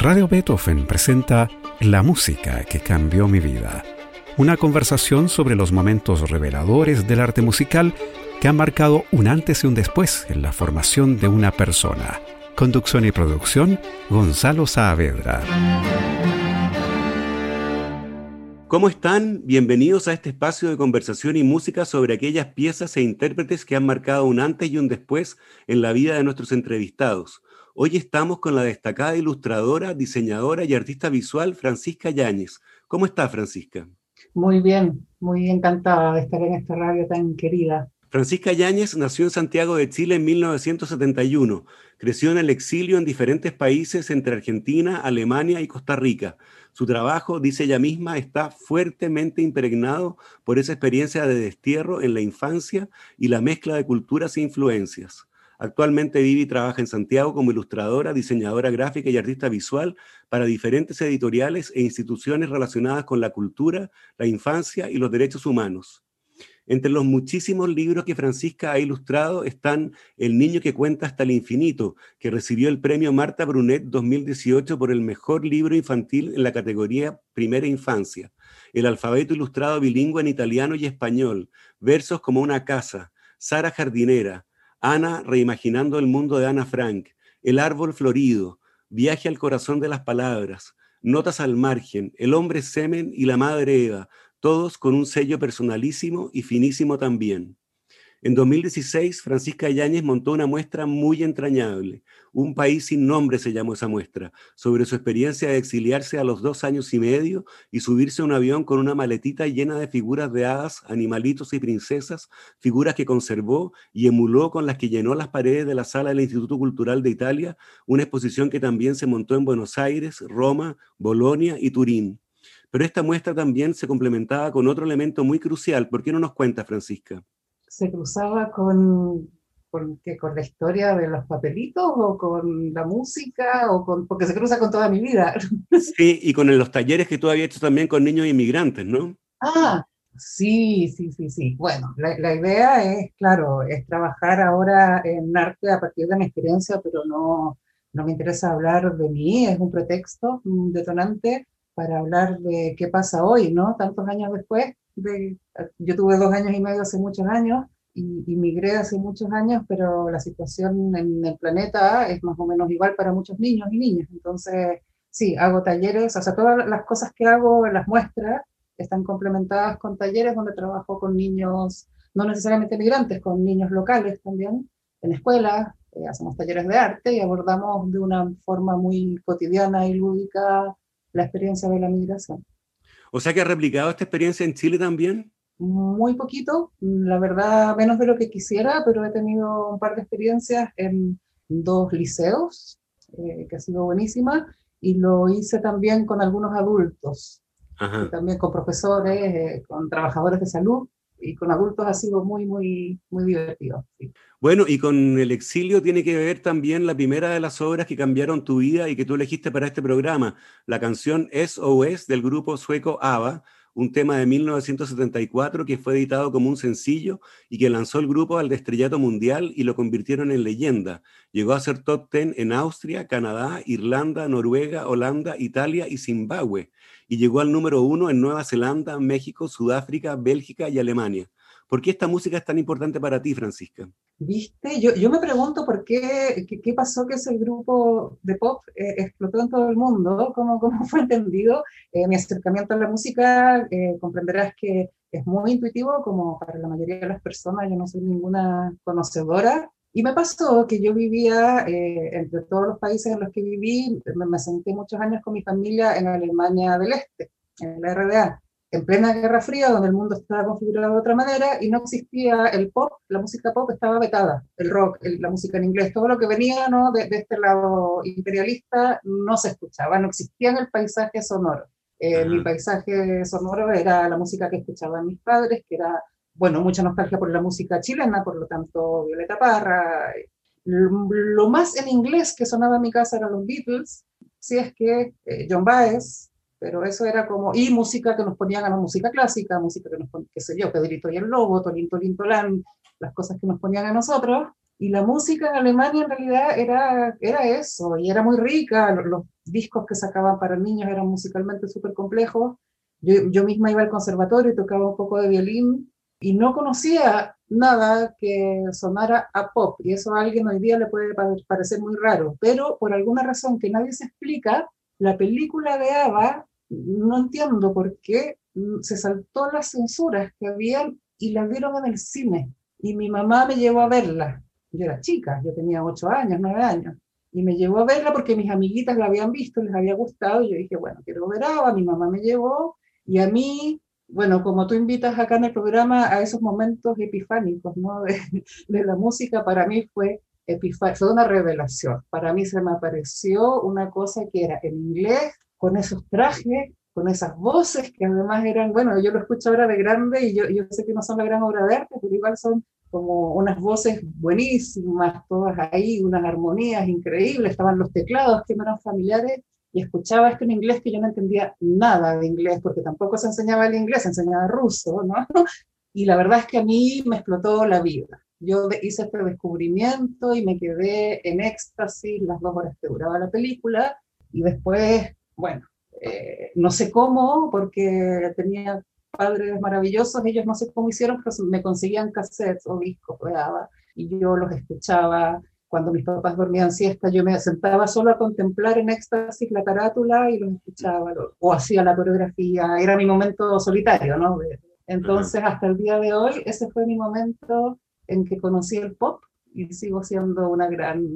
Radio Beethoven presenta La música que cambió mi vida. Una conversación sobre los momentos reveladores del arte musical que han marcado un antes y un después en la formación de una persona. Conducción y producción, Gonzalo Saavedra. ¿Cómo están? Bienvenidos a este espacio de conversación y música sobre aquellas piezas e intérpretes que han marcado un antes y un después en la vida de nuestros entrevistados. Hoy estamos con la destacada ilustradora, diseñadora y artista visual Francisca Yáñez. ¿Cómo está, Francisca? Muy bien, muy encantada de estar en esta radio tan querida. Francisca Yáñez nació en Santiago de Chile en 1971. Creció en el exilio en diferentes países entre Argentina, Alemania y Costa Rica. Su trabajo, dice ella misma, está fuertemente impregnado por esa experiencia de destierro en la infancia y la mezcla de culturas e influencias. Actualmente vive y trabaja en Santiago como ilustradora, diseñadora gráfica y artista visual para diferentes editoriales e instituciones relacionadas con la cultura, la infancia y los derechos humanos. Entre los muchísimos libros que Francisca ha ilustrado están El niño que cuenta hasta el infinito, que recibió el premio Marta Brunet 2018 por el mejor libro infantil en la categoría Primera Infancia. El alfabeto ilustrado bilingüe en italiano y español, versos como una casa, Sara Jardinera, Ana reimaginando el mundo de Ana Frank, El árbol florido, Viaje al corazón de las palabras, Notas al margen, El hombre semen y la madre Eva, todos con un sello personalísimo y finísimo también. En 2016, Francisca Yáñez montó una muestra muy entrañable. Un país sin nombre se llamó esa muestra, sobre su experiencia de exiliarse a los dos años y medio y subirse a un avión con una maletita llena de figuras de hadas, animalitos y princesas, figuras que conservó y emuló con las que llenó las paredes de la sala del Instituto Cultural de Italia, una exposición que también se montó en Buenos Aires, Roma, Bolonia y Turín. Pero esta muestra también se complementaba con otro elemento muy crucial. ¿Por qué no nos cuenta, Francisca? Se cruzaba con, con, con la historia de los papelitos o con la música o con, porque se cruza con toda mi vida. Sí, y con los talleres que tú habías hecho también con niños inmigrantes, ¿no? Ah, sí, sí, sí, sí. Bueno, la, la idea es, claro, es trabajar ahora en arte a partir de mi experiencia, pero no, no me interesa hablar de mí, es un pretexto, un detonante para hablar de qué pasa hoy, ¿no? Tantos años después, yo tuve dos años y medio hace muchos años y, y, migré hace muchos años, pero la situación en el planeta es más o menos igual para muchos niños y niñas. Entonces, sí, hago talleres, o sea, todas las cosas que hago en las muestras están complementadas con talleres donde trabajo con niños, no necesariamente migrantes, con niños locales también, en escuelas, eh, hacemos talleres de arte y abordamos de una forma muy cotidiana y lúdica la experiencia de la migración. O sea que ha replicado esta experiencia en Chile también. Muy poquito, la verdad menos de lo que quisiera, pero he tenido un par de experiencias en dos liceos, eh, que ha sido buenísima, y lo hice también con algunos adultos, también con profesores, eh, con trabajadores de salud, y con adultos ha sido muy, muy, muy divertido. Bueno, y con el exilio tiene que ver también la primera de las obras que cambiaron tu vida y que tú elegiste para este programa, la canción SOS del grupo sueco ABBA, un tema de 1974 que fue editado como un sencillo y que lanzó el grupo al estrellato mundial y lo convirtieron en leyenda. Llegó a ser top 10 en Austria, Canadá, Irlanda, Noruega, Holanda, Italia y Zimbabue, y llegó al número uno en Nueva Zelanda, México, Sudáfrica, Bélgica y Alemania. ¿Por qué esta música es tan importante para ti, Francisca? Viste, yo, yo me pregunto por qué, qué, pasó que ese grupo de pop eh, explotó en todo el mundo, cómo, cómo fue entendido. Eh, mi acercamiento a la música, eh, comprenderás que es muy intuitivo, como para la mayoría de las personas, yo no soy ninguna conocedora. Y me pasó que yo vivía, entre todos los países en los que viví, me, me senté muchos años con mi familia en Alemania del Este, en la RDA en plena Guerra Fría, donde el mundo estaba configurado de otra manera y no existía el pop, la música pop estaba vetada, el rock, la música en inglés, todo lo que venía ¿no? de, este lado imperialista no se escuchaba, no existía en el paisaje sonoro. Eh, mi paisaje sonoro era la música que escuchaban mis padres, que era, bueno, mucha nostalgia por la música chilena, por lo tanto, Violeta Parra. Lo, más en inglés que sonaba en mi casa eran los Beatles, si es que eh, John Baez, pero eso era como, y música que nos ponían a la música clásica, música que nos ponían, qué sé yo, Pedrito y el Lobo, Tolín, Tolín, Tolán, las cosas que nos ponían a nosotros, y la música en Alemania en realidad era, era eso, y era muy rica, los, discos que sacaban para niños eran musicalmente súper complejos. Yo, yo misma iba al conservatorio y tocaba un poco de violín y no conocía nada que sonara a pop, y eso a alguien hoy día le puede parecer muy raro, pero por alguna razón que nadie se explica, la película de Ava, no entiendo por qué mm, se saltó las censuras que habían y la vieron en el cine, y mi mamá me llevó a verla. Yo era chica, yo tenía ocho años, nueve años, y me llevó a verla porque mis amiguitas la habían visto, les había gustado, y yo dije, bueno, quiero ver Ava, mi mamá me llevó, y a mí bueno, como tú invitas acá en el programa a esos momentos epifánicos, ¿no? De, la música, para mí fue fue una revelación. Para mí se me apareció una cosa que era en inglés, con esos trajes, con esas voces que además eran, bueno, yo lo escucho ahora de grande y yo, yo sé que no son la gran obra de arte, pero igual son como unas voces buenísimas, todas ahí, unas armonías increíbles, estaban los teclados que me eran familiares y escuchaba esto en inglés que yo no entendía nada de inglés, porque tampoco se enseñaba el inglés, se enseñaba ruso, ¿no? Y la verdad es que a mí me explotó la vida. Yo hice este descubrimiento y me quedé en éxtasis las dos horas que duraba la película y después, bueno, eh, no sé cómo, porque tenía padres maravillosos, ellos no sé cómo hicieron, pero me conseguían cassettes o discos y yo los escuchaba cuando mis papás dormían siesta, yo me sentaba solo a contemplar en éxtasis la carátula y los escuchaba, o hacía la coreografía, era mi momento solitario, ¿no? Entonces, hasta el día de hoy, ese fue mi momento en que conocí el pop y sigo siendo una gran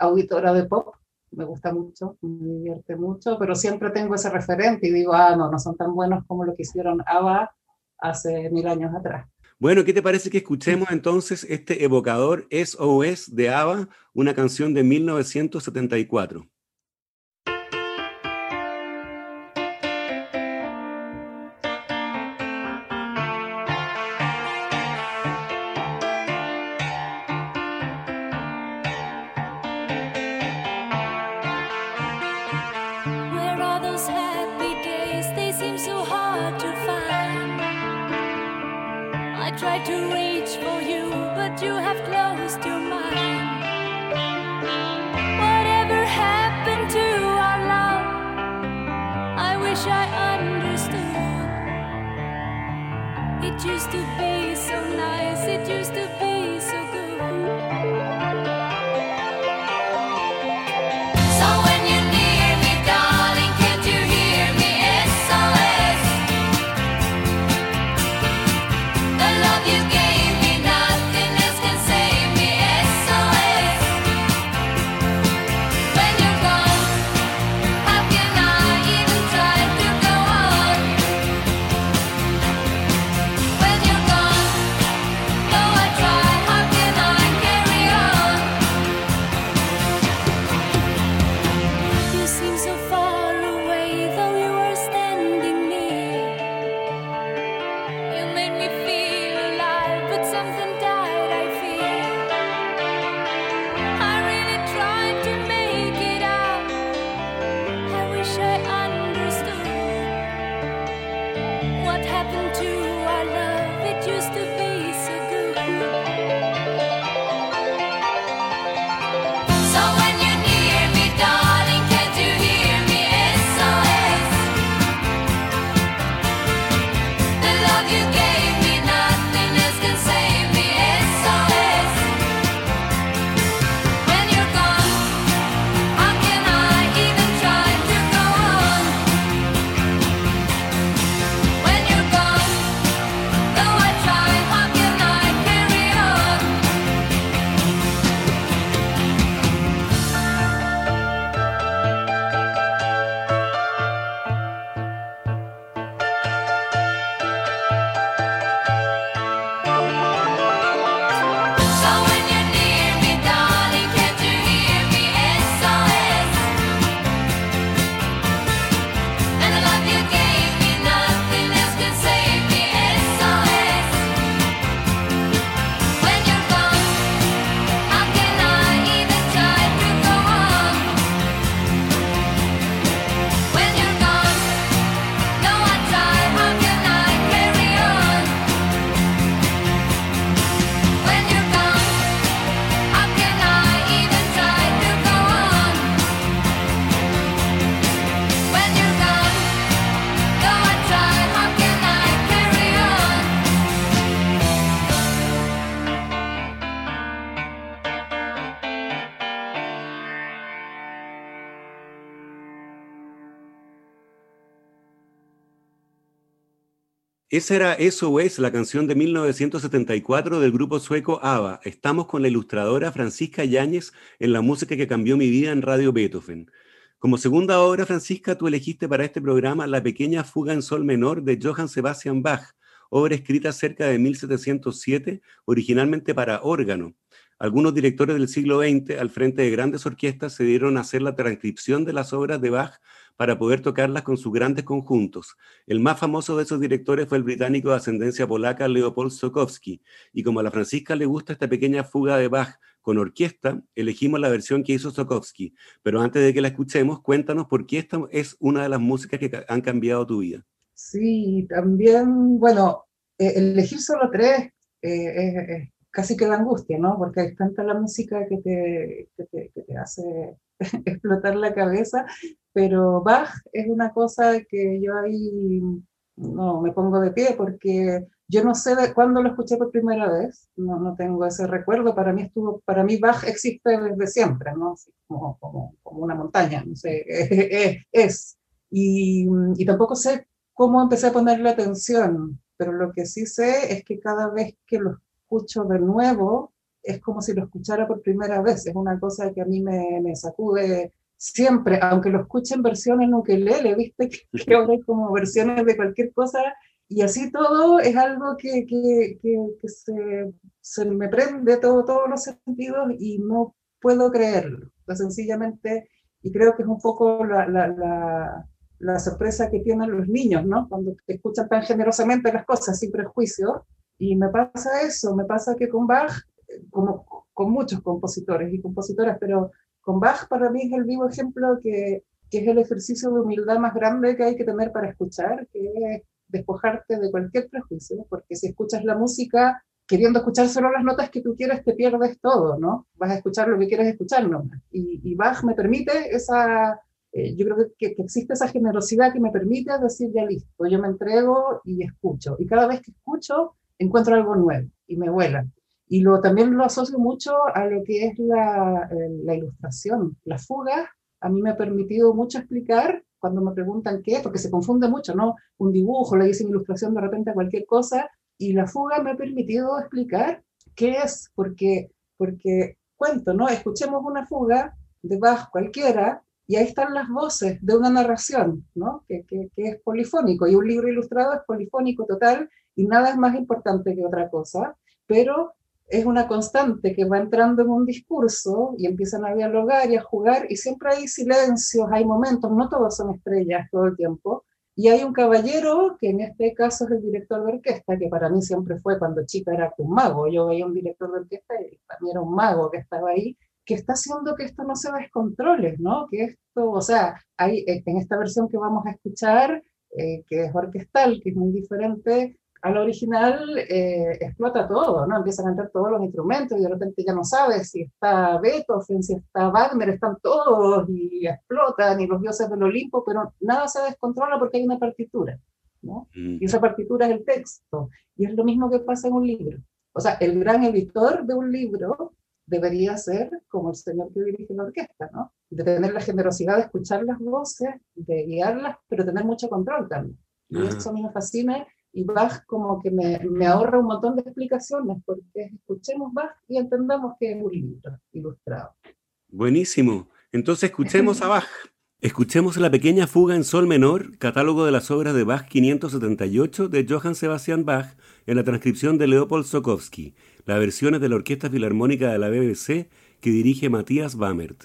auditora de pop. Me gusta mucho, me divierte mucho, pero siempre tengo ese referente y digo, ah, no, no son tan buenos como lo que hicieron ABBA hace mil años atrás. Bueno, ¿qué te parece que escuchemos entonces este evocador SOS de ABBA, una canción de 1974? Esa era Eso es, la canción de 1974 del grupo sueco ABBA. Estamos con la ilustradora Francisca Yáñez en la música que cambió mi vida en Radio Beethoven. Como segunda obra, Francisca, tú elegiste para este programa La pequeña fuga en sol menor de Johann Sebastian Bach, obra escrita cerca de 1707, originalmente para órgano. Algunos directores del siglo XX, al frente de grandes orquestas, se dieron a hacer la transcripción de las obras de Bach para poder tocarlas con sus grandes conjuntos. El más famoso de esos directores fue el británico de ascendencia polaca Leopold Stokowski, y como a la Francisca le gusta esta pequeña fuga de Bach con orquesta, elegimos la versión que hizo Stokowski. Pero antes de que la escuchemos, cuéntanos por qué esta es una de las músicas que han cambiado tu vida. Sí, también, bueno, eh, elegir solo tres eh, casi que da angustia, ¿no? Porque hay tanta la música que te, que te, que te hace explotar la cabeza, pero Bach es una cosa que yo ahí no me pongo de pie porque yo no sé de cuándo lo escuché por primera vez, no, no tengo ese recuerdo, para mí estuvo, para mí Bach existe desde siempre, ¿no? como, como, como, una montaña, no sé, es, es. Y, y tampoco sé cómo empecé a ponerle atención, pero lo que sí sé es que cada vez que lo escucho de nuevo, es como si lo escuchara por primera vez, es una cosa que a mí me, me sacude siempre, aunque lo escuche en versiones en ukelele, viste que, ahora hay como versiones de cualquier cosa, y así todo es algo que, que, que se, se, me prende todo, todos los sentidos y no puedo creerlo, pues sencillamente, y creo que es un poco la, la, la, la sorpresa que tienen los niños, ¿no? Cuando escuchan tan generosamente las cosas sin prejuicio, y me pasa eso, me pasa que con Bach como con muchos compositores y compositoras, pero con Bach para mí es el vivo ejemplo que, que es el ejercicio de humildad más grande que hay que tener para escuchar, que es despojarte de cualquier prejuicio, porque si escuchas la música queriendo escuchar solo las notas que tú quieres, te pierdes todo, ¿no? Vas a escuchar lo que quieres escuchar nomás. Y, y Bach me permite esa, eh, yo creo que, que, existe esa generosidad que me permite decir, ya listo, yo me entrego y escucho. Y cada vez que escucho, encuentro algo nuevo y me vuela. Y lo, también lo asocio mucho a lo que es la, la ilustración. La fuga a mí me ha permitido mucho explicar cuando me preguntan qué, porque se confunde mucho, ¿no? Un dibujo, le dicen ilustración de repente a cualquier cosa, y la fuga me ha permitido explicar qué es, porque, porque cuento, ¿no? Escuchemos una fuga de Bach cualquiera, y ahí están las voces de una narración, ¿no? Que, que, que, es polifónico, y un libro ilustrado es polifónico total, y nada es más importante que otra cosa, pero es una constante que va entrando en un discurso y empiezan a dialogar y a jugar y siempre hay silencios, hay momentos, no todos son estrellas todo el tiempo. Y hay un caballero, que en este caso es el director de orquesta, que para mí siempre fue cuando chica era un mago. Yo veía un director de orquesta y mí era un mago que estaba ahí, que está haciendo que esto no se descontrole, ¿no? Que esto, o sea, hay en esta versión que vamos a escuchar, eh, que es orquestal, que es muy diferente, al original eh, explota todo, ¿no? Empiezan a entrar todos los instrumentos y de repente ya no sabes si está Beethoven, si está Wagner, están todos y explotan y los dioses del Olimpo, pero nada se descontrola porque hay una partitura, ¿no? Mm. Y esa partitura es el texto. Y es lo mismo que pasa en un libro. O sea, el gran editor de un libro debería ser como el señor que dirige la orquesta, ¿no? De tener la generosidad de escuchar las voces, de guiarlas, pero tener mucho control también. Y eso a mí me fascina y Bach como que me, me, ahorra un montón de explicaciones, porque escuchemos Bach y entendamos que es un libro ilustrado. Buenísimo. Entonces escuchemos a Bach. Escuchemos la pequeña fuga en sol menor, catálogo de las obras de Bach 578 de Johann Sebastian Bach en la transcripción de Leopold Sokowski. La versión es de la Orquesta Filarmónica de la BBC que dirige Matías Bamert.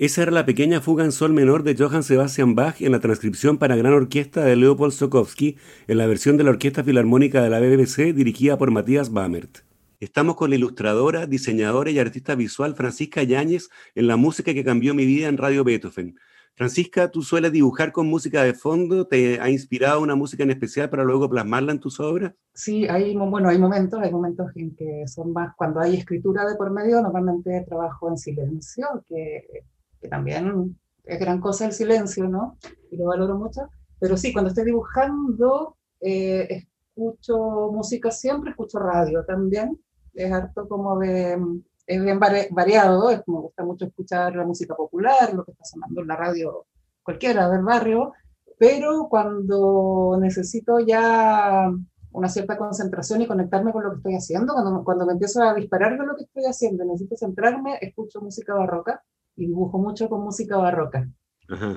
Esa era la pequeña fuga en sol menor de Johann Sebastian Bach en la transcripción para gran orquesta de Leopold Stokowski en la versión de la Orquesta Filarmónica de la BBC dirigida por Matías Bamert. Estamos con la ilustradora, diseñadora y artista visual Francisca Yáñez en la música que cambió mi vida en Radio Beethoven. Francisca, tú sueles dibujar con música de fondo, ¿te ha inspirado una música en especial para luego plasmarla en tus obras? Sí, hay, bueno, hay momentos, hay momentos en que son más, cuando hay escritura de por medio, normalmente trabajo en silencio, que que también es gran cosa el silencio, ¿no? Y lo valoro mucho. Pero sí, cuando estoy dibujando, eh, escucho música siempre, escucho radio también. Es harto como de, es bien variado, me gusta mucho escuchar la música popular, lo que está sonando en la radio cualquiera del barrio, pero cuando necesito ya una cierta concentración y conectarme con lo que estoy haciendo, cuando, cuando me empiezo a disparar de lo que estoy haciendo, necesito centrarme, escucho música barroca y dibujo mucho con música barroca.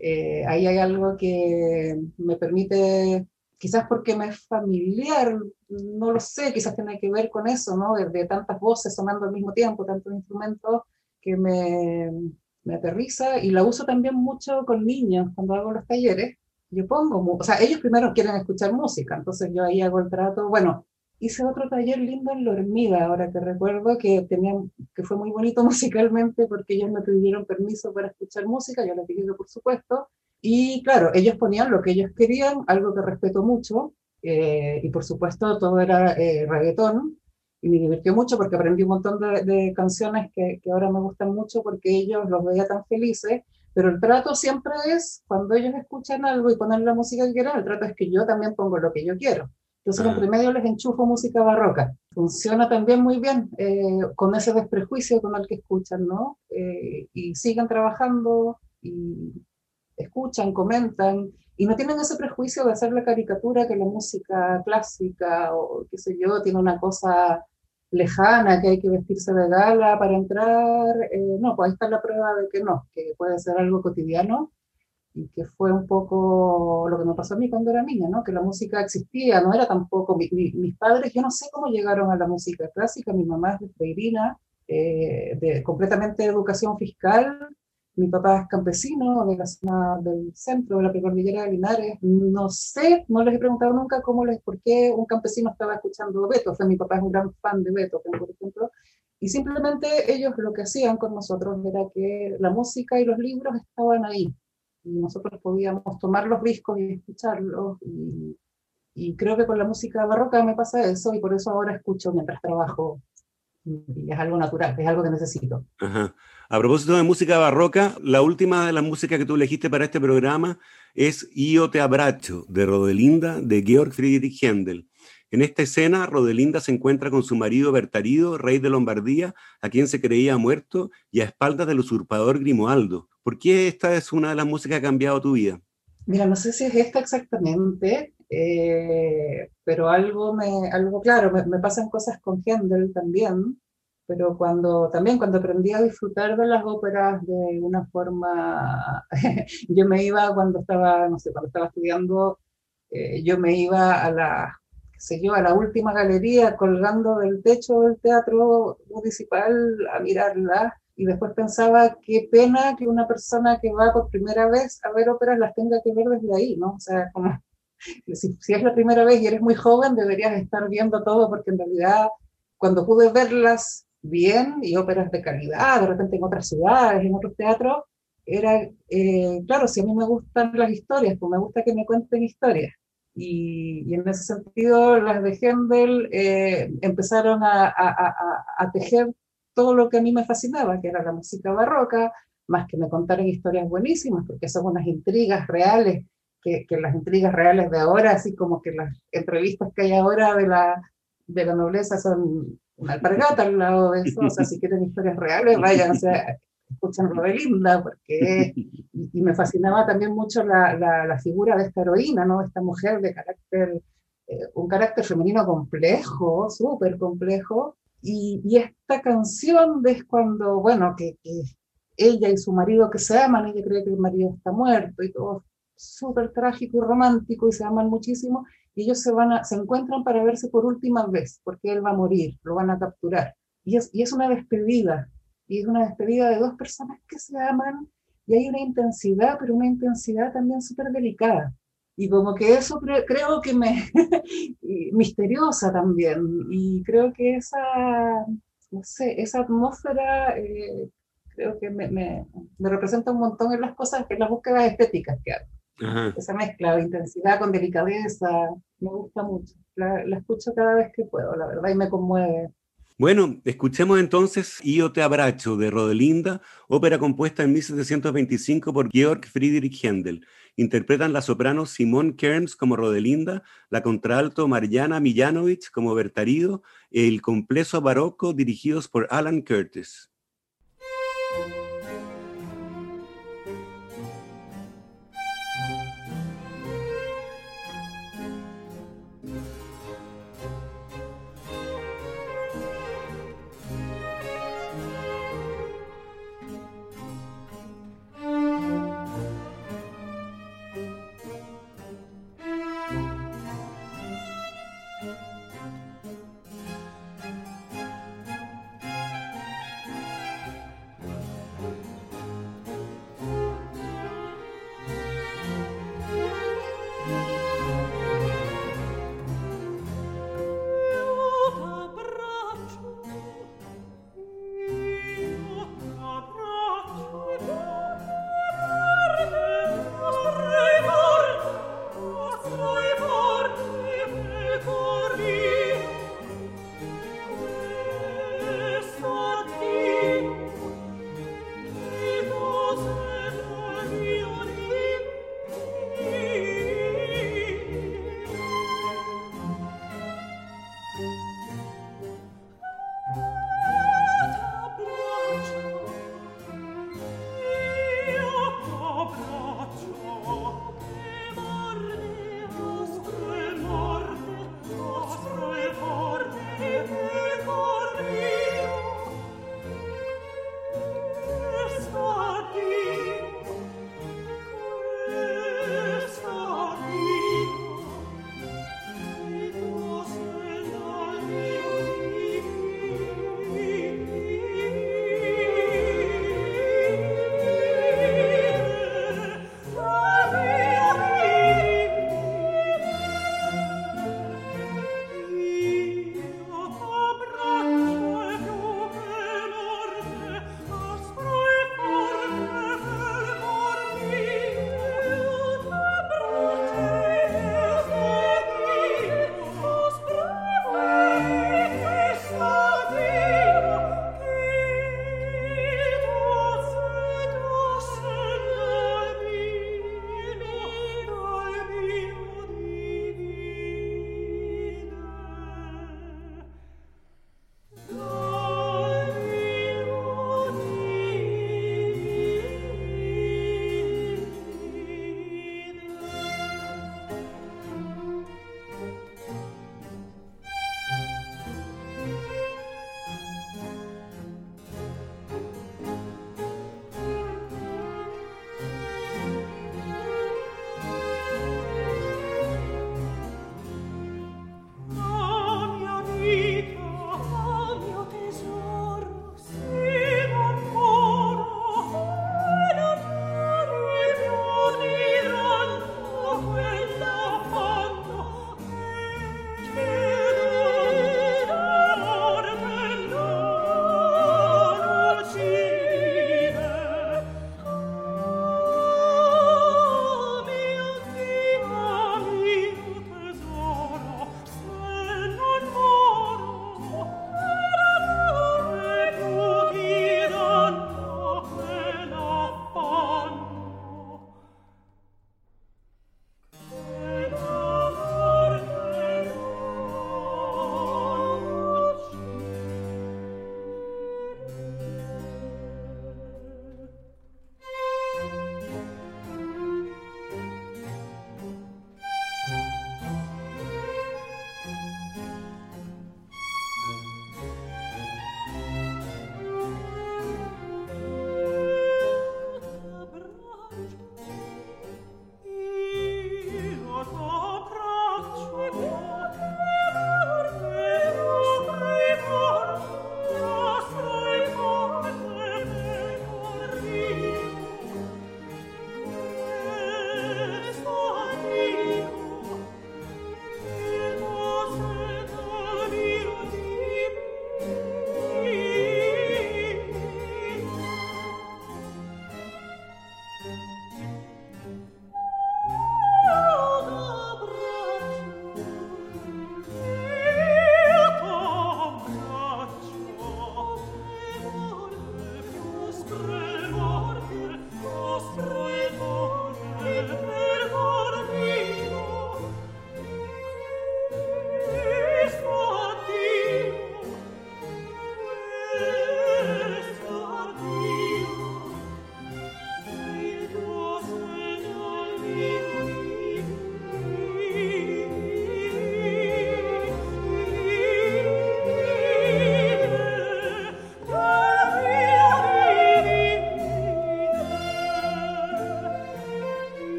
Eh, ahí hay algo que me permite, quizás porque me es familiar, no lo sé, quizás tiene que ver con eso, ¿no? De, tantas voces sonando al mismo tiempo, tantos instrumentos, que me, me aterriza y la uso también mucho con niños cuando hago los talleres. Yo pongo, o sea, ellos primero quieren escuchar música, entonces yo ahí hago el trato, bueno, hice otro taller lindo en La Hormiga, ahora que recuerdo que, tenía, que fue muy bonito musicalmente porque ellos me pidieron permiso para escuchar música, yo dije que por supuesto, y claro, ellos ponían lo que ellos querían, algo que respeto mucho, eh, y por supuesto todo era eh, reggaetón, y me divirtió mucho porque aprendí un montón de, canciones que, que, ahora me gustan mucho porque ellos los veía tan felices, pero el trato siempre es, cuando ellos escuchan algo y ponen la música que quieran, el trato es que yo también pongo lo que yo quiero. Entonces, ah. entre medio les enchufo música barroca. Funciona también muy bien eh, con ese desprejuicio con el que escuchan, ¿no? Eh, y siguen trabajando y escuchan, comentan, y no tienen ese prejuicio de hacer la caricatura que la música clásica o qué sé yo, tiene una cosa lejana, que hay que vestirse de gala para entrar. Eh, no, pues ahí está la prueba de que no, que puede ser algo cotidiano y que fue un poco lo que me pasó a mí cuando era niña, ¿no? Que la música existía, no era tampoco, mis padres, yo no sé cómo llegaron a la música clásica, mi mamá es de freirina, eh, de, completamente de educación fiscal, mi papá es campesino de la zona del centro de la precordillera de Linares, no sé, no les he preguntado nunca cómo les, por qué un campesino estaba escuchando Beethoven, mi papá es un gran fan de Beethoven, por ejemplo, y simplemente ellos lo que hacían con nosotros era que la música y los libros estaban ahí, nosotros podíamos tomar los discos y escucharlos. Y, creo que con la música barroca me pasa eso y por eso ahora escucho mientras trabajo. Y es algo natural, es algo que necesito. A propósito de música barroca, la última de la música que tú elegiste para este programa es Io te abracho, de Rodelinda, de Georg Friedrich Händel. En esta escena, Rodelinda se encuentra con su marido Bertarido, rey de Lombardía, a quien se creía muerto, y a espaldas del usurpador Grimoaldo. ¿Por qué esta es una de las músicas que ha cambiado tu vida? Mira, no sé si es esta exactamente, eh, pero algo, me, algo claro, me, pasan cosas con Händel también, pero cuando también cuando aprendí a disfrutar de las óperas de una forma, yo me iba cuando estaba, no sé, cuando estaba estudiando, eh, yo me iba a la sé yo, a la última galería colgando del techo del teatro municipal a mirarla y después pensaba qué pena que una persona que va por primera vez a ver óperas las tenga que ver desde ahí, ¿no? O sea, como si, si es la primera vez y eres muy joven deberías estar viendo todo porque en realidad cuando pude verlas bien y óperas de calidad, de repente en otras ciudades, en otros teatros, era, eh, claro, si a mí me gustan las historias, pues me gusta que me cuenten historias. Y, en ese sentido, las de Händel eh, empezaron a, tejer todo lo que a mí me fascinaba, que era la música barroca, más que me contaran historias buenísimas, porque son unas intrigas reales, que, las intrigas reales de ahora, así como que las entrevistas que hay ahora de la, de la nobleza son una alpargata al lado de eso, o sea, si quieren historias reales, sea, escuchan Robelinda, porque y, me fascinaba también mucho la, la, figura de esta heroína, ¿no? Esta mujer de carácter, eh, un carácter femenino complejo, súper complejo, y, y, esta canción es cuando, bueno, que, que, ella y su marido que se aman, ella cree que el marido está muerto y todo súper trágico y romántico y se aman muchísimo, y ellos se, van a, se encuentran para verse por última vez, porque él va a morir, lo van a capturar. Y es, y es una despedida, y es una despedida de dos personas que se aman y hay una intensidad, pero una intensidad también súper delicada. Y como que eso creo que me, misteriosa también, y creo que esa, no sé, esa atmósfera eh, creo que me, me, me, representa un montón en las cosas, en las búsquedas estéticas que hago. Esa mezcla de intensidad con delicadeza, me gusta mucho. La, la, escucho cada vez que puedo, la verdad, y me conmueve. Bueno, escuchemos entonces Io te abracho de Rodelinda, ópera compuesta en 1725 por Georg Friedrich Händel. Interpretan la soprano Simone Kerns como Rodelinda, la contralto Mariana Millanovich como Bertarido el complejo barroco dirigidos por Alan Curtis.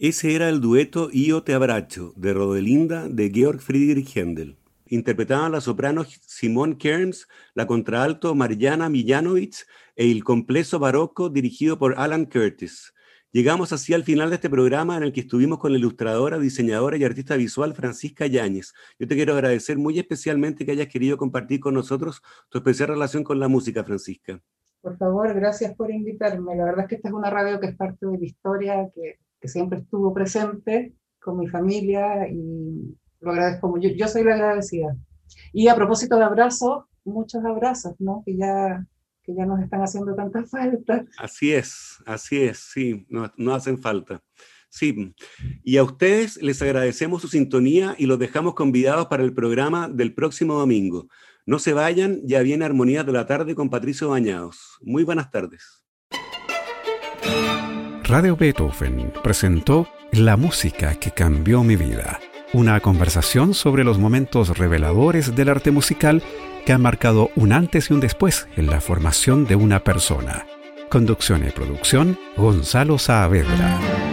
Ese era el dueto Io te abracho de Rodelinda de Georg Friedrich Händel. Interpretaban la soprano Simone Kearns, la contralto Mariana Millanovich e el complejo barroco dirigido por Alan Curtis. Llegamos así al final de este programa en el que estuvimos con la ilustradora, diseñadora y artista visual Francisca Yáñez. Yo te quiero agradecer muy especialmente que hayas querido compartir con nosotros tu especial relación con la música, Francisca. Por favor, gracias por invitarme. La verdad es que esta es una radio que es parte de la historia, que que siempre estuvo presente con mi familia y lo agradezco mucho. Yo, soy la agradecida. Y a propósito de abrazos, muchos abrazos, ¿no? Que ya, que ya nos están haciendo tanta falta. Así es, así es, sí, no, no hacen falta. Sí, y a ustedes les agradecemos su sintonía y los dejamos convidados para el programa del próximo domingo. No se vayan, ya viene Armonía de la Tarde con Patricio Bañados. Muy buenas tardes. Radio Beethoven presentó La música que cambió mi vida, una conversación sobre los momentos reveladores del arte musical que han marcado un antes y un después en la formación de una persona. Conducción y producción, Gonzalo Saavedra.